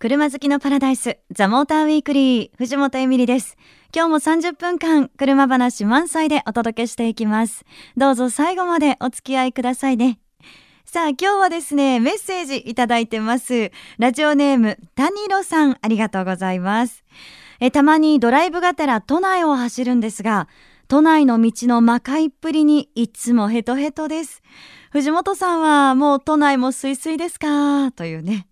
車好きのパラダイス、ザ・モーターウィークリー、藤本エミリです。今日も30分間、車話満載でお届けしていきます。どうぞ最後までお付き合いくださいね。さあ、今日はですね、メッセージいただいてます。ラジオネーム、タニロさん、ありがとうございます。え、たまにドライブがてら都内を走るんですが、都内の道の魔界っぷりにいつもヘトヘトです。藤本さんはもう都内もスイスイですか？というね。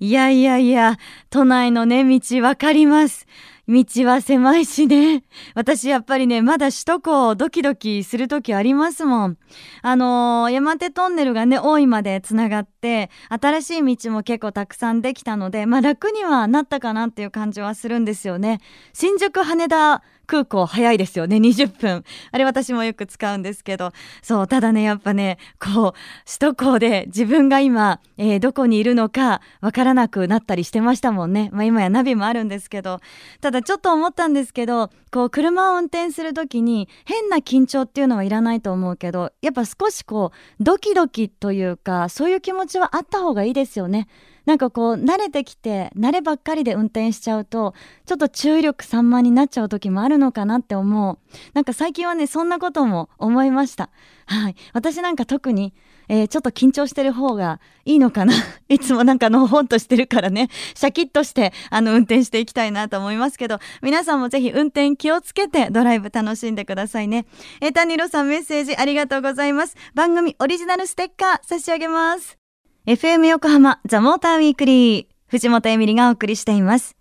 いやいやいや、都内のね、道わかります。道は狭いしね。私やっぱりね、まだ首都高ドキドキするときありますもん。あのー、山手トンネルがね、大井までつながって、新しい道も結構たくさんできたので、まあ楽にはなったかなっていう感じはするんですよね。新宿羽田空港早いですよね20分。あれ私もよく使うんですけど。そうただねやっぱねこう首都高で自分が今、えー、どこにいるのかわからなくなったりしてましたもんね。まあ今やナビもあるんですけど。ただちょっと思ったんですけどこう車を運転する時に変な緊張っていうのはいらないと思うけどやっぱ少しこうドキドキというかそういう気持ちはあった方がいいですよね。なんかこう慣れてきて慣ればっかりで運転しちゃうとちょっと注意力散漫になっちゃう時もあるのかなって思うなんか最近はねそんなことも思いましたはい私なんか特にえー、ちょっと緊張してる方がいいのかな いつもなんかのほんとしてるからね、シャキッとしてあの運転していきたいなと思いますけど、皆さんもぜひ運転気をつけてドライブ楽しんでくださいね。えー、谷ロさんメッセージありがとうございます。番組オリジナルステッカー差し上げます。FM 横浜ザ・モーターウィークリー藤本エミリがお送りしています。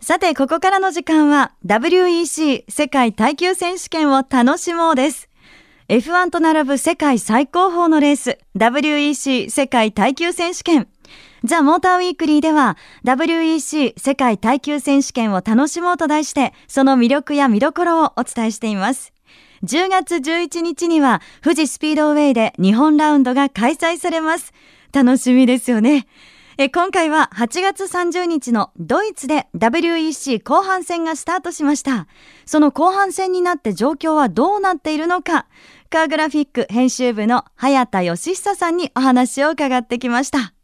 さて、ここからの時間は WEC 世界耐久選手権を楽しもうです。F1 と並ぶ世界最高峰のレース WEC 世界耐久選手権。ザ・モーターウィークリーでは WEC 世界耐久選手権を楽しもうと題してその魅力や見どころをお伝えしています。10月11日には富士スピードウェイで日本ラウンドが開催されます。楽しみですよね。え今回は8月30日のドイツで WEC 後半戦がスタートしました。その後半戦になって状況はどうなっているのか、カーグラフィック編集部の早田義久さんにお話を伺ってきました。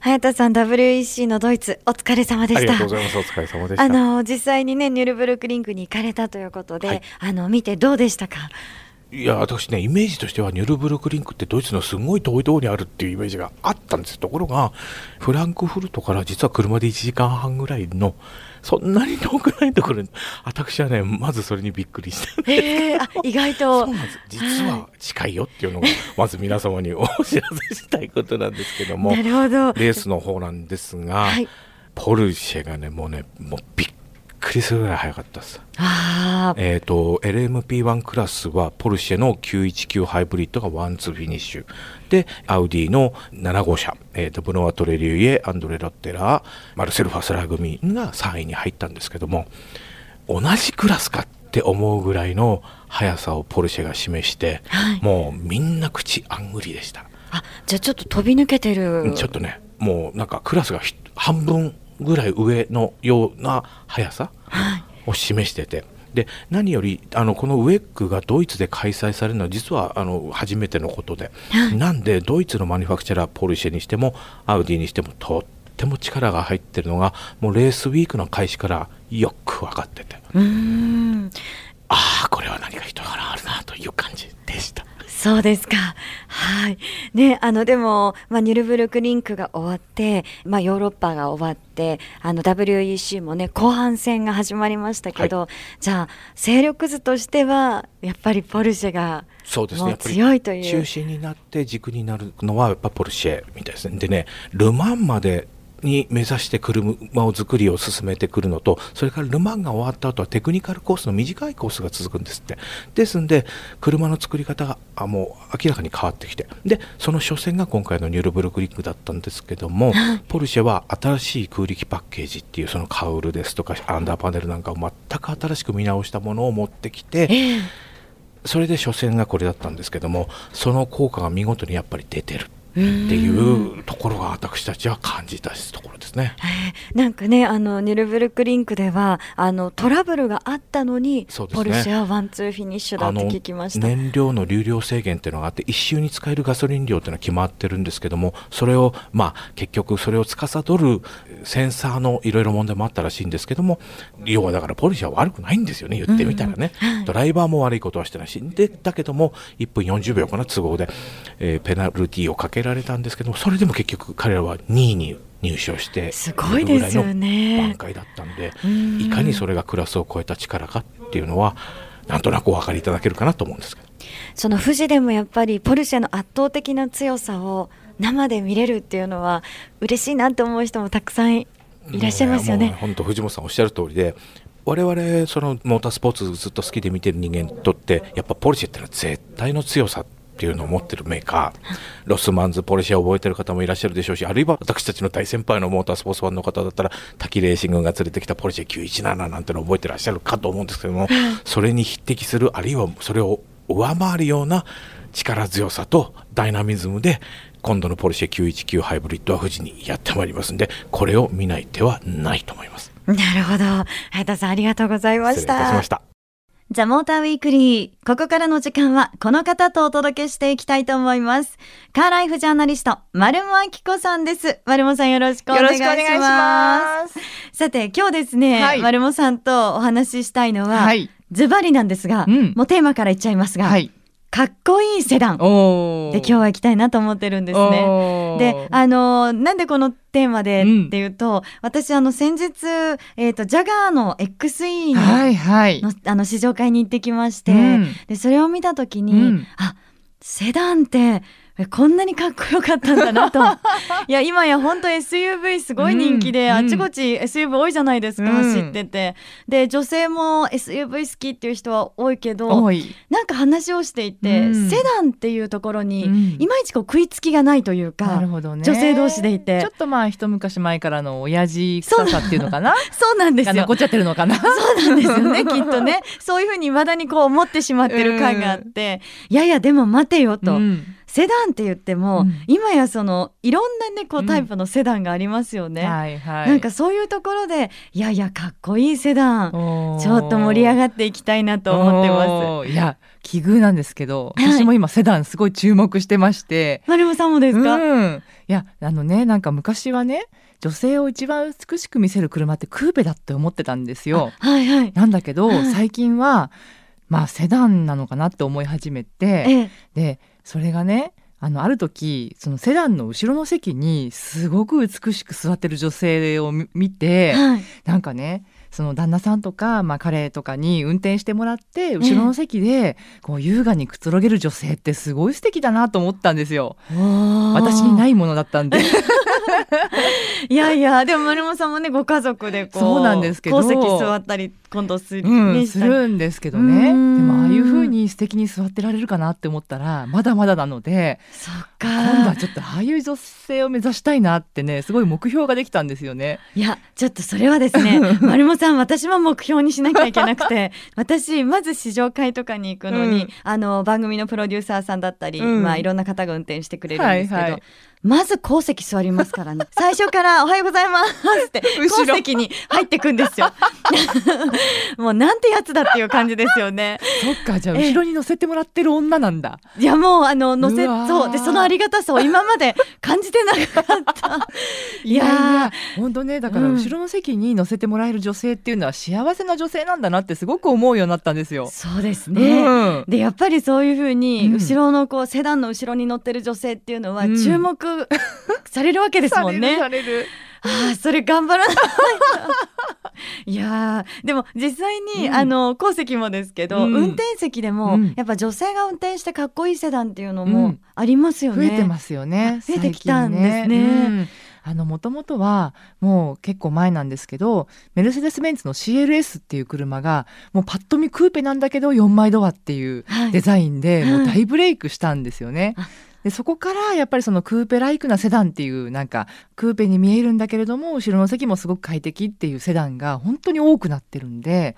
早田さん WEC のドイツお疲れ様でした。ありがとうございます。お疲れ様でした。あの実際にねニュルブルクリンクに行かれたということで、はい、あの見てどうでしたか？いや私ねイメージとしてはニュルブルクリンクってドイツのすごい遠いところにあるっていうイメージがあったんですところがフランクフルトから実は車で1時間半ぐらいのそんなに遠くないところに私はね まずそれにびっくりしたんです。えー、あ意外と。実は近いよっていうのがまず皆様にお知らせしたいことなんですけども なるほど。レースの方なんですが、はい、ポルシェがねもうねもうびっくりするぐらい速かったです。えっ、ー、と LMP1 クラスはポルシェの919ハイブリッドがワンツーフィニッシュ。でアウディの7号車、えーと、ブノワトレリュイエアンドレ・ロッテラーマルセル・ファスラー組が3位に入ったんですけども同じクラスかって思うぐらいの速さをポルシェが示して、はい、もうみんな口あんぐりでした。あじゃあちょっと飛び抜けてる。ちょっとねもうなんかクラスが半分ぐらい上のような速さを示してて。で何よりあのこのウェックがドイツで開催されるのは実はあの初めてのことで、はい、なんでドイツのマニファクチャラーポルシェにしてもアウディにしてもとっても力が入ってるのがもうレースウィークの開始からよく分かっててああこれは何か人柄あるなという感じでした。そうですか。はい。ね、あの、でも、まあ、ニュルブルクリンクが終わって、まあ、ヨーロッパが終わって、あの、WEC もね、後半戦が始まりましたけど、はい、じゃあ、勢力図としては、やっぱりポルシェが、そうですね、強いという。中心になって軸になるのは、やっぱポルシェみたいですね。でね、ルマンまでに目指して車を作りを進めてくるのとそれからル・マンが終わった後はテクニカルコースの短いコースが続くんですって。ですんで車の作り方があもう明らかに変わってきて。でその初戦が今回のニュールブルクリックだったんですけどもポルシェは新しい空力パッケージっていうそのカウルですとかアンダーパネルなんかを全く新しく見直したものを持ってきて、それで初戦がこれだったんですけどもその効果が見事にやっぱり出てるっていうところが私たちは感じたところですね。なんかねあのニュルブルクリンクではあのトラブルがあったのに、ね、ポルシェはワンツーフィニッシュだって聞きました。燃料の流量制限っていうのがあって一周に使えるガソリン量っていうのは決まってるんですけどもそれをまあ結局それを司るセンサーのいろいろ問題もあったらしいんですけども要はだからポルシェは悪くないんですよね言ってみたらね、うんうん、ドライバーも悪いことはしてないし。でだけども1分40秒かな都合で、えー、ペナルティーをかけられたんですけどもそれでも結局彼らは2位に入賞してすごいですよね挽回だったんでいかにそれがクラスを超えた力かっていうのはなんとなくお分かりいただけるかなと思うんですけどその富士でもやっぱりポルシェの圧倒的な強さを生で見れるっていうのは嬉しいなと思う人もたくさんいらっしゃいますよね。本当藤本さんおっしゃる通りで我々そのモータースポーツずっと好きで見てる人間にとってやっぱポルシェってのは絶対の強さっていうのを持ってるメーカー。ロスマンズポルシェを覚えてる方もいらっしゃるでしょうしあるいは私たちの大先輩のモータースポーツファンの方だったら滝レーシングが連れてきたポルシェ917なんてのを覚えてらっしゃるかと思うんですけどもそれに匹敵するあるいはそれを上回るような力強さとダイナミズムで今度のポルシェ919ハイブリッドは富士にやってまいりますんでこれを見ない手はないと思います。なるほど。早田さんありがとうございましたザ・モーターウィークリー。ここからの時間はこの方とお届けしていきたいと思います。カーライフジャーナリスト、丸茂明子さんです。丸茂さんよろしくお願いします。さて、今日ですね、はい、丸茂さんとお話ししたいのは、はい、ズバリなんですが、うん、もうテーマからいっちゃいますが、はい、かっこいいセダン。で今日は行きたいなと思ってるんですね。であのなんでこのテーマでっていうと、うん、私あの先日、えーと、ジャガーの XE のはいはい、あの試乗会に行ってきまして、うん、でそれを見た時に、うん、あセダンってこんなにかっこよかったんだなと。いや今や本当 SUV すごい人気で、うん、あちこち SUV 多いじゃないですか、うん、走ってて。で女性も SUV 好きっていう人は多いけどなんか話をしていて、うん、セダンっていうところに、いまいちこう食いつきがないというかなるほど、ね、女性同士でいて。ちょっとまあ一昔前からの親父臭さっていうのかな？そうなんですよ。残っちゃってるのかな？そうなんですよねきっとね。そういうふうに未だにこう思ってしまってる感があって、いやいやでも待てよと。セダンって言っても、うん、今やそのいろんなねこうタイプのセダンがありますよね、うん。はいはい、なんかそういうところでいやいやかっこいいセダン。ちょっと盛り上がっていきたいなと思ってます。いや奇遇なんですけど私も今セダンすごい注目してまして、はい、丸さんもですか、うん、いやあのねなんか昔はね女性を一番美しく見せる車ってクーペだって思ってたんですよ。はいはい、なんだけど、はい、最近はまあセダンなのかなって思い始めて、ええ、でそれがねあのある時そのセダンの後ろの席にすごく美しく座ってる女性を見て、はい、なんかねその旦那さんとか、まあ、彼とかに運転してもらって後ろの席でこう優雅にくつろげる女性ってすごい素敵だなと思ったんですよ。私にないものだったんで いやいやでも丸本さんもねご家族でこうそうなんですけど。席座ったり今度する,、うん、するんですけどね。でもああいうふうに素敵に座ってられるかなって思ったらまだまだなのでそっか。今度はちょっとああいう女性を目指したいなってねすごい目標ができたんですよね。いやちょっとそれはですね 丸本さん私も目標にしなきゃいけなくて私まず試乗会とかに行くのに、うん、あの番組のプロデューサーさんだったり、うん、まあいろんな方が運転してくれるんですけど、はいはいまず後席座りますからね。最初から「おはようございます」って後席に入ってくんですよ。もうなんてやつだっていう感じですよね。そっかじゃあ後ろに乗せてもらってる女なんだ。いやもうあの乗せそう。でそのありがたさを今まで感じてなかった。いや本当ねだから後ろの席に乗せてもらえる女性っていうのは幸せな女性なんだなってすごく思うようになったんですよ。そうですね、うん、でやっぱりそういうふうに後ろのこうセダンの後ろに乗ってる女性っていうのは注目、されるわけですもんね。ああそれ頑張らない いやでも実際に、うん、あの後席もですけど、うん、運転席でも、うん、やっぱ女性が運転してかっこいいセダンっていうのもありますよね。増えてますよね。増えてきたんですね。あのもともとはもう結構前なんですけどメルセデス・ベンツの CLS っていう車がもうパッと見クーペなんだけど4枚ドアっていうデザインで、もう大ブレイクしたんですよね。でそこからやっぱりそのクーペライクなセダンっていうなんかクーペに見えるんだけれども後ろの席もすごく快適っていうセダンが本当に多くなってるんで。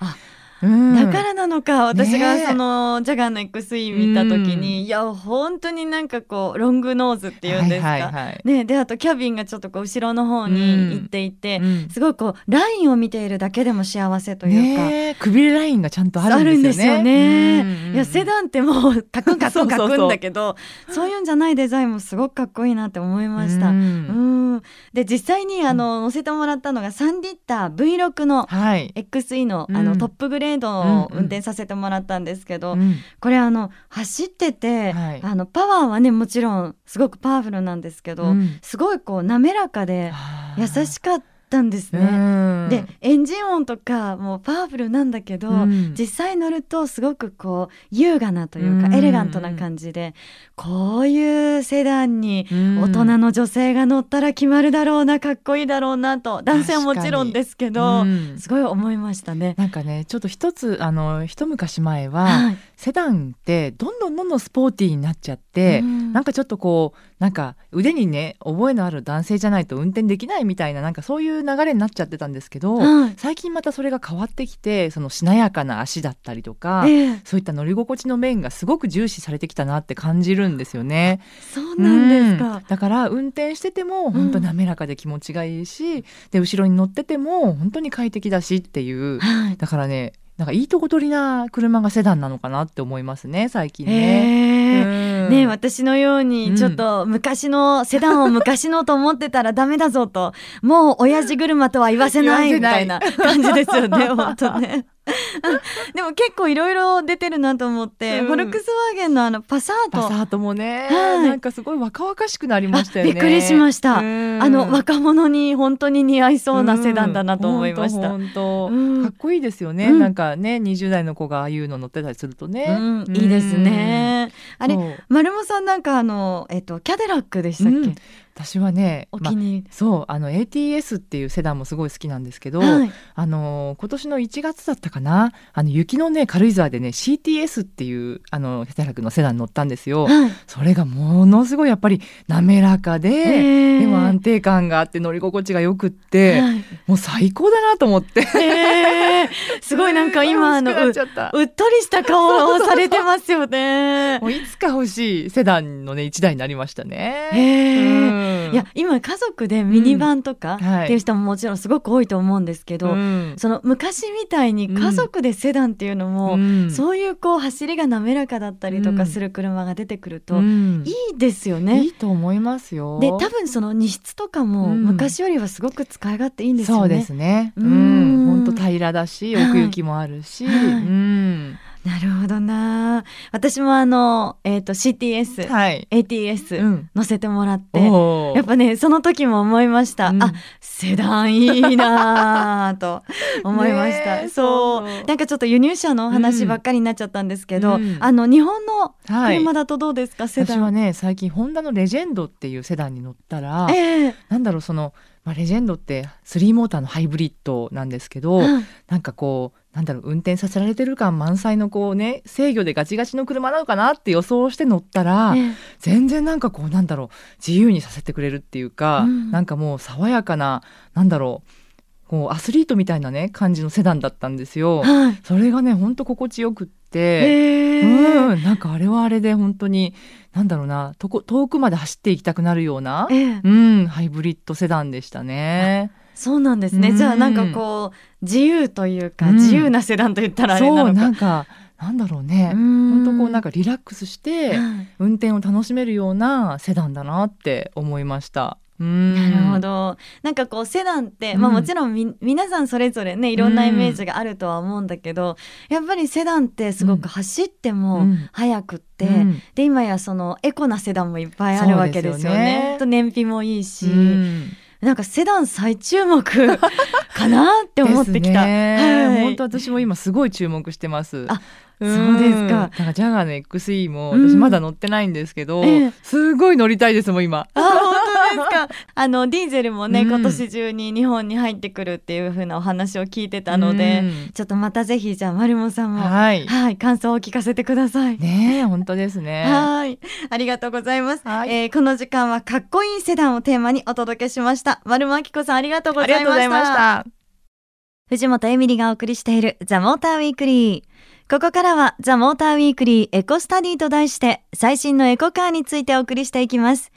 うん、だからなのか私がその、ジャガーの XE 見た時に、いや本当になんかこうロングノーズっていうんですか、ね、であとキャビンがちょっとこう後ろの方に行っていて、うん、すごいこうラインを見ているだけでも幸せというか、ね、くびれラインがちゃんとあるんですよね。いやセダンってもうカクンカクンカクンだけど そういうんじゃないデザインもすごくかっこいいなって思いました。うん。で実際にあの乗せてもらったのが3リッター V6 の XE の,、あのトップグレードを運転させてもらったんですけど、これあの走ってて、あのパワーはねもちろんすごくパワフルなんですけど、すごいこう滑らかで優しかった。ったんですね。でエンジン音とかもうパワフルなんだけど、うん、実際乗るとすごくこう優雅なというか、エレガントな感じでこういうセダンに大人の女性が乗ったら決まるだろうなかっこいいだろうなと男性はもちろんですけど、すごい思いましたね。なんかねちょっと一つあの一昔前は、はい、セダンってどんどんどんどんスポーティーになっちゃって、うん、なんかちょっとこうなんか腕にね覚えのある男性じゃないと運転できないみたいななんかそういう流れになっちゃってたんですけど、うん、最近またそれが変わってきてそのしなやかな足だったりとか、えー、そういった乗り心地の面がすごく重視されてきたなって感じるんですよね。そうなんですか、うん、だから運転してても本当滑らかで気持ちがいいし、で後ろに乗ってても本当に快適だしっていう、はい、だからねなんかいいとこ取りな車がセダンなのかなって思いますね最近ね。うん、ね私のようにちょっと昔の、セダンを昔のと思ってたらダメだぞともう親父車とは言わせないみたいな 感じですよね本当ね。でも結構いろいろ出てるなと思って、うん、フォルクスワーゲンのあのパサート。パサートもね、はい、なんかすごい若々しくなりましたよね。びっくりしました、あの若者に本当に似合いそうなセダンだなと思いました、本当かっこいいですよね、なんかね20代の子がああいうの乗ってたりするとね、いいですね。あれ丸茂さんなんかあのえっとキャデラックでしたっけ、私はね、お気に、ま、そうあの ATS っていうセダンもすごい好きなんですけど、はい、あの今年の1月だったかなあの雪のね軽井沢でね CTS っていうあのヘタラクのセダン乗ったんですよ、はい、それがものすごいやっぱり滑らかで、でも安定感があって乗り心地がよくって、はい、もう最高だなと思って、すごいなんか今あのうっとりした顔をされてますよね。もういつか欲しいセダンのね1台になりましたね。へいや今家族でミニバンとかっていう人ももちろんすごく多いと思うんですけど、うん、その昔みたいに家族でセダンっていうのも、うん、そういうこう走りが滑らかだったりとかする車が出てくると、いいですよね。いいと思いますよ。で多分その荷室とかも昔よりはすごく使い勝手いいんですよね。そうですね。うん、本当平らだし奥行きもあるし。はい、うんなるほどな。私もあの、えーと、CTS、はい、ATS 乗せてもらって、うん、やっぱねその時も思いました、うん、あセダンいいなと思いました。そう。なんかちょっと輸入車の話ばっかりになっちゃったんですけど、うん、あの日本の車だとどうですか、はい、セダン。私はね最近ホンダのレジェンドっていうセダンに乗ったら、えー、なんだろうそのまあ、レジェンドって3モーターのハイブリッドなんですけど、うん、なんかこうなんだろう運転させられてる感満載のこうね制御でガチガチの車なのかなって予想して乗ったら、ね、全然なんかこうなんだろう自由にさせてくれるっていうか、うん、なんかもう爽やかななんだろうこうアスリートみたいなね感じのセダンだったんですよ。はい、それがねほんと心地よくって、うん、なんかあれはあれで本当になんだろうなとこ遠くまで走っていきたくなるような、うん、ハイブリッドセダンでしたね。そうなんですね、うん、じゃあなんかこう自由というか、うん、自由なセダンと言ったらあれなのか。なんかなんだろうね。本当こうなんかリラックスして運転を楽しめるようなセダンだなって思いました。なるほど。なんかこうセダンって、まあ、もちろんみ、皆さんそれぞれねいろんなイメージがあるとは思うんだけど、やっぱりセダンってすごく走っても速くって、うん、で今やそのエコなセダンもいっぱいあるわけですよね。と燃費もいいし。なんかセダン再注目 かなって思ってきた。ね、はい、本当私も今すごい注目してます。あ、そうですか。なんかジャガーの XE も私まだ乗ってないんですけど、うんえすごい乗りたいですもん今。あ本当ですか。あのディーゼルもね、うん、今年中に日本に入ってくるっていう風なお話を聞いてたので、うん、ちょっとまたぜひじゃあマルモさんもはい、はい、感想を聞かせてください。ね本当ですね。はいありがとうございます。はい、えー、この時間はかっこいいセダンをテーマにお届けしました。まるも亜希子さんありがとうございました。藤本エミリがお送りしているザ・モーターウィークリー。ここからはザ・モーターウィークリーエコスタディと題して最新のエコカーについてお送りしていきます。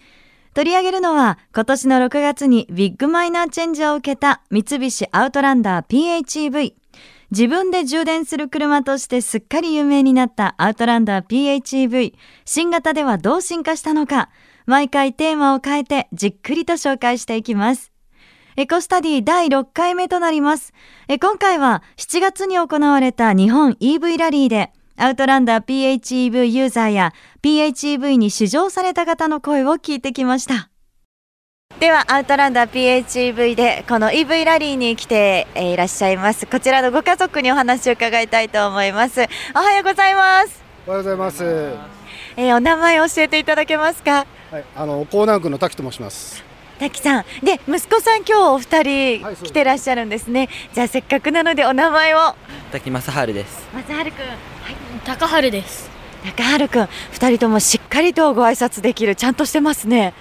取り上げるのは今年の6月にビッグマイナーチェンジを受けた三菱アウトランダー PHEV。自分で充電する車としてすっかり有名になったアウトランダー PHEV。新型ではどう進化したのか、毎回テーマを変えてじっくりと紹介していきます。エコスタディ第6回目となります。今回は7月に行われた日本 EV ラリーでアウトランダー PHEV ユーザーや PHEV に試乗された方の声を聞いてきました。ではアウトランダー PHEV でこの EV ラリーに来ていらっしゃいます。こちらのご家族にお話を伺いたいと思います。おはようございます。おはようございます。えー、お名前を教えていただけますか？はいあの江南区の滝と申します。滝さん。で息子さん今日お二人来てらっしゃるんですね、はい、じゃあせっかくなのでお名前を。滝正治です。正治君、はい、高春です。中春くん2人ともしっかりとご挨拶できるちゃんとしてますね。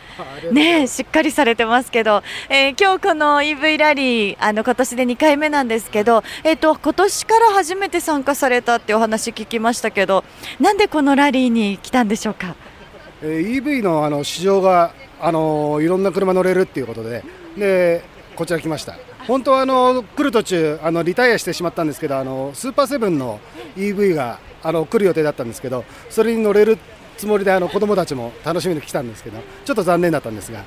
ねしっかりされてますけど、えー、今日この EV ラリーあの今年で2回目なんですけど、えーと、今年から初めて参加されたってお話聞きましたけどなんでこのラリーに来たんでしょうか、えー、EV のあの市場があのいろんな車乗れるっていうことででこちら来ました。本当はあの来る途中あのリタイアしてしまったんですけどあのスーパーセブンの EV があの来る予定だったんですけどそれに乗れるつもりであの子どもたちも楽しみに来たんですけどちょっと残念だったんですが。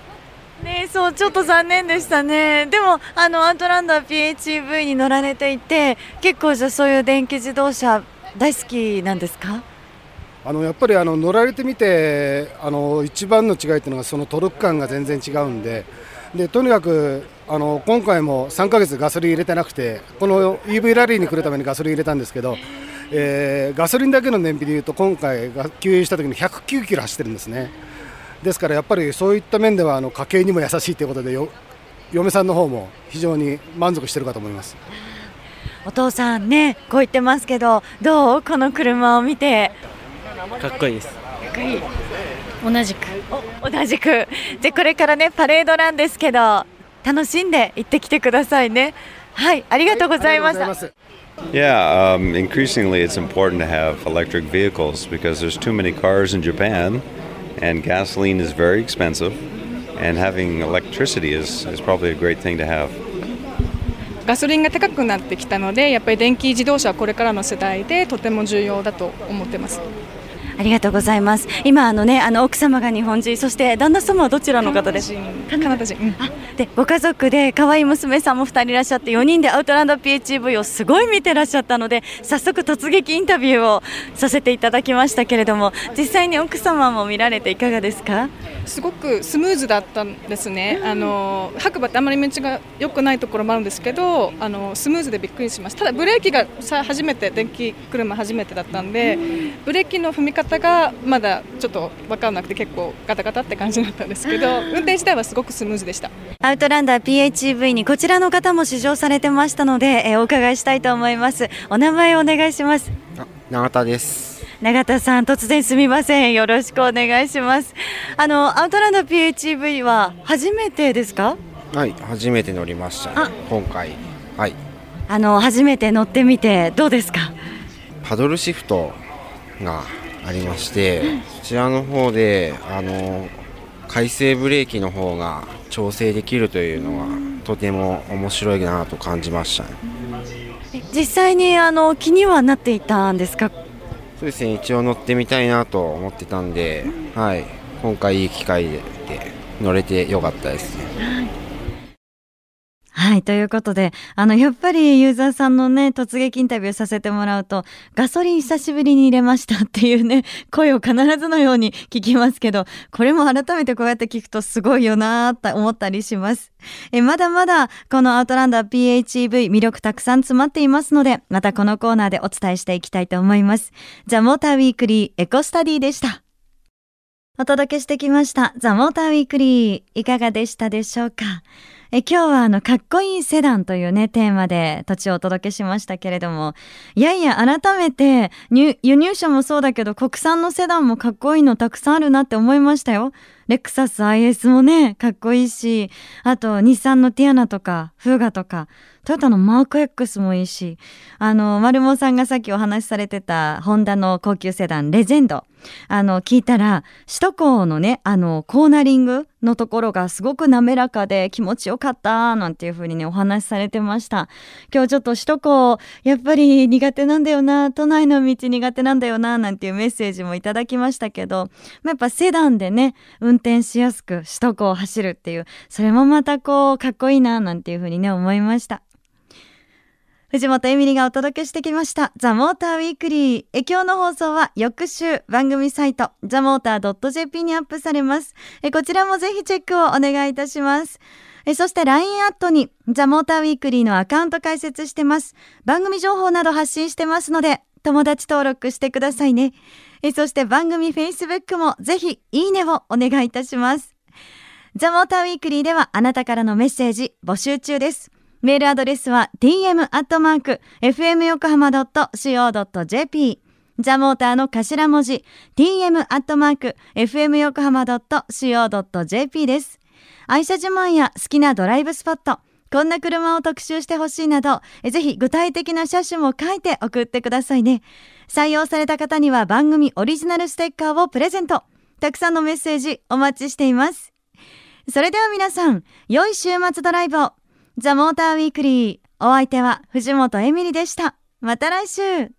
ね、そうちょっと残念でしたね、でもあのアウトランダー PHEV に乗られていて結構じゃそういう電気自動車大好きなんですか？あのやっぱりあの乗られてみてあの一番の違いというのがそのトルク感が全然違うんででとにかくあの今回も3ヶ月ガソリン入れてなくてこの EV ラリーに来るためにガソリン入れたんですけどえー、ガソリンだけの燃費でいうと今回が給油した時に109キロ走ってるんですね。ですからやっぱりそういった面ではあの家計にも優しいということで嫁さんの方も非常に満足してるかと思います。お父さんねこう言ってますけどどうこの車を見て？かっこいいです。かっこいい。同じく。同じく。でこれからねパレードなんですけど楽しんで行ってきてくださいね。はいありがとうございました、はい Yeah, um, increasingly it's important to have electric vehicles because there's too many cars in Japan and gasoline is very expensive, and having electricity is, is probably a great thing to have. ガソリンが高くなってきたのでやっぱり電気自動車はこれからの世代でとても重要だと思ってます。 ありがとうございます。今あのねあの奥様が日本人、そして旦那様はどちらの方です？カナダ人。うん、でご家族で可愛い娘さんも2人いらっしゃって4人でアウトランド PHEV をすごい見てらっしゃったので早速突撃インタビューをさせていただきましたけれども実際に奥様も見られていかがですか？すごくスムーズだったんですね、あの白馬ってあまり道が良くないところもあるんですけどあのスムーズでびっくりしましたただブレーキがさ初めて電気車初めてだったんでブレーキの踏み方がまだちょっと分からなくて結構ガタガタって感じだったんですけど 運転自体はすごくスムーズでした。アウトランダー PHEV にこちらの方も試乗されてましたので、えー、お伺いしたいと思います。お名前をお願いします。永田です。永田さん突然すみません。よろしくお願いします。あのアウトランダー PHEV は初めてですか？はい初めて乗りましたね今回。はい。あの初めて乗ってみてどうですか？パドルシフトがありまして、そちらの方であの回生ブレーキの方が調整できるというのはとても面白いなと感じました、ね、実際にあの気にはなっていたんですか？そうですね。一応乗ってみたいなと思ってたんで、はい、今回いい機会で乗れてよかったですね。はい。ということで、あの、やっぱりユーザーさんのね、突撃インタビューさせてもらうと、ガソリン久しぶりに入れましたっていうね、声を必ずのように聞きますけど、これも改めてこうやって聞くとすごいよなーって思ったりします。え、まだまだ、このアウトランダー PHEV 魅力たくさん詰まっていますので、またこのコーナーでお伝えしていきたいと思います。ザ・モーターウィークリーエコスタディでした。お届けしてきました。ザ・モーターウィークリー。いかがでしたでしょうか？え今日はあの、かっこいいセダンというね、テーマで土地をお届けしましたけれども、いやいや、改めて、輸入車もそうだけど、国産のセダンもかっこいいのたくさんあるなって思いましたよ。レクサス IS もね、かっこいいし、あと日産のティアナとか、フーガとか、トヨタのマーク X もいいし、あの、丸モさんがさっきお話しされてた、ホンダの高級セダン、レジェンド。あの、聞いたら、首都高のね、あの、コーナリングのところがすごく滑らかで気持ちよかった、なんていう風にね、お話しされてました。今日ちょっと首都高、やっぱり苦手なんだよな、都内の道苦手なんだよな、なんていうメッセージもいただきましたけど、まあ、やっぱセダンでね、運転しやすく首都高を走るっていう、それもまたこう、かっこいいな、なんていう風にね、思いました。藤本エミリがお届けしてきました。ザ・モーター・ウィークリー。今日の放送は翌週番組サイト、ザ・モーター .jp にアップされます。こちらもぜひチェックをお願いいたします。そして LINE アットにザ・モーター・ウィークリーのアカウント開設してます。番組情報など発信してますので、友達登録してくださいね。そして番組 Facebook もぜひいいねをお願いいたします。ザ・モーター・ウィークリーではあなたからのメッセージ募集中です。メールアドレスは tm.fmyokohama.co.jp ザモーターの頭文字 tm.fmyokohama.co.jp です。愛車自慢や好きなドライブスポット、こんな車を特集してほしいなど、ぜひ具体的な車種も書いて送ってくださいね。採用された方には番組オリジナルステッカーをプレゼント。たくさんのメッセージお待ちしています。それでは皆さん、良い週末ドライブを。ザ・モーター・ウィークリー。お相手は藤本エミリでした。また来週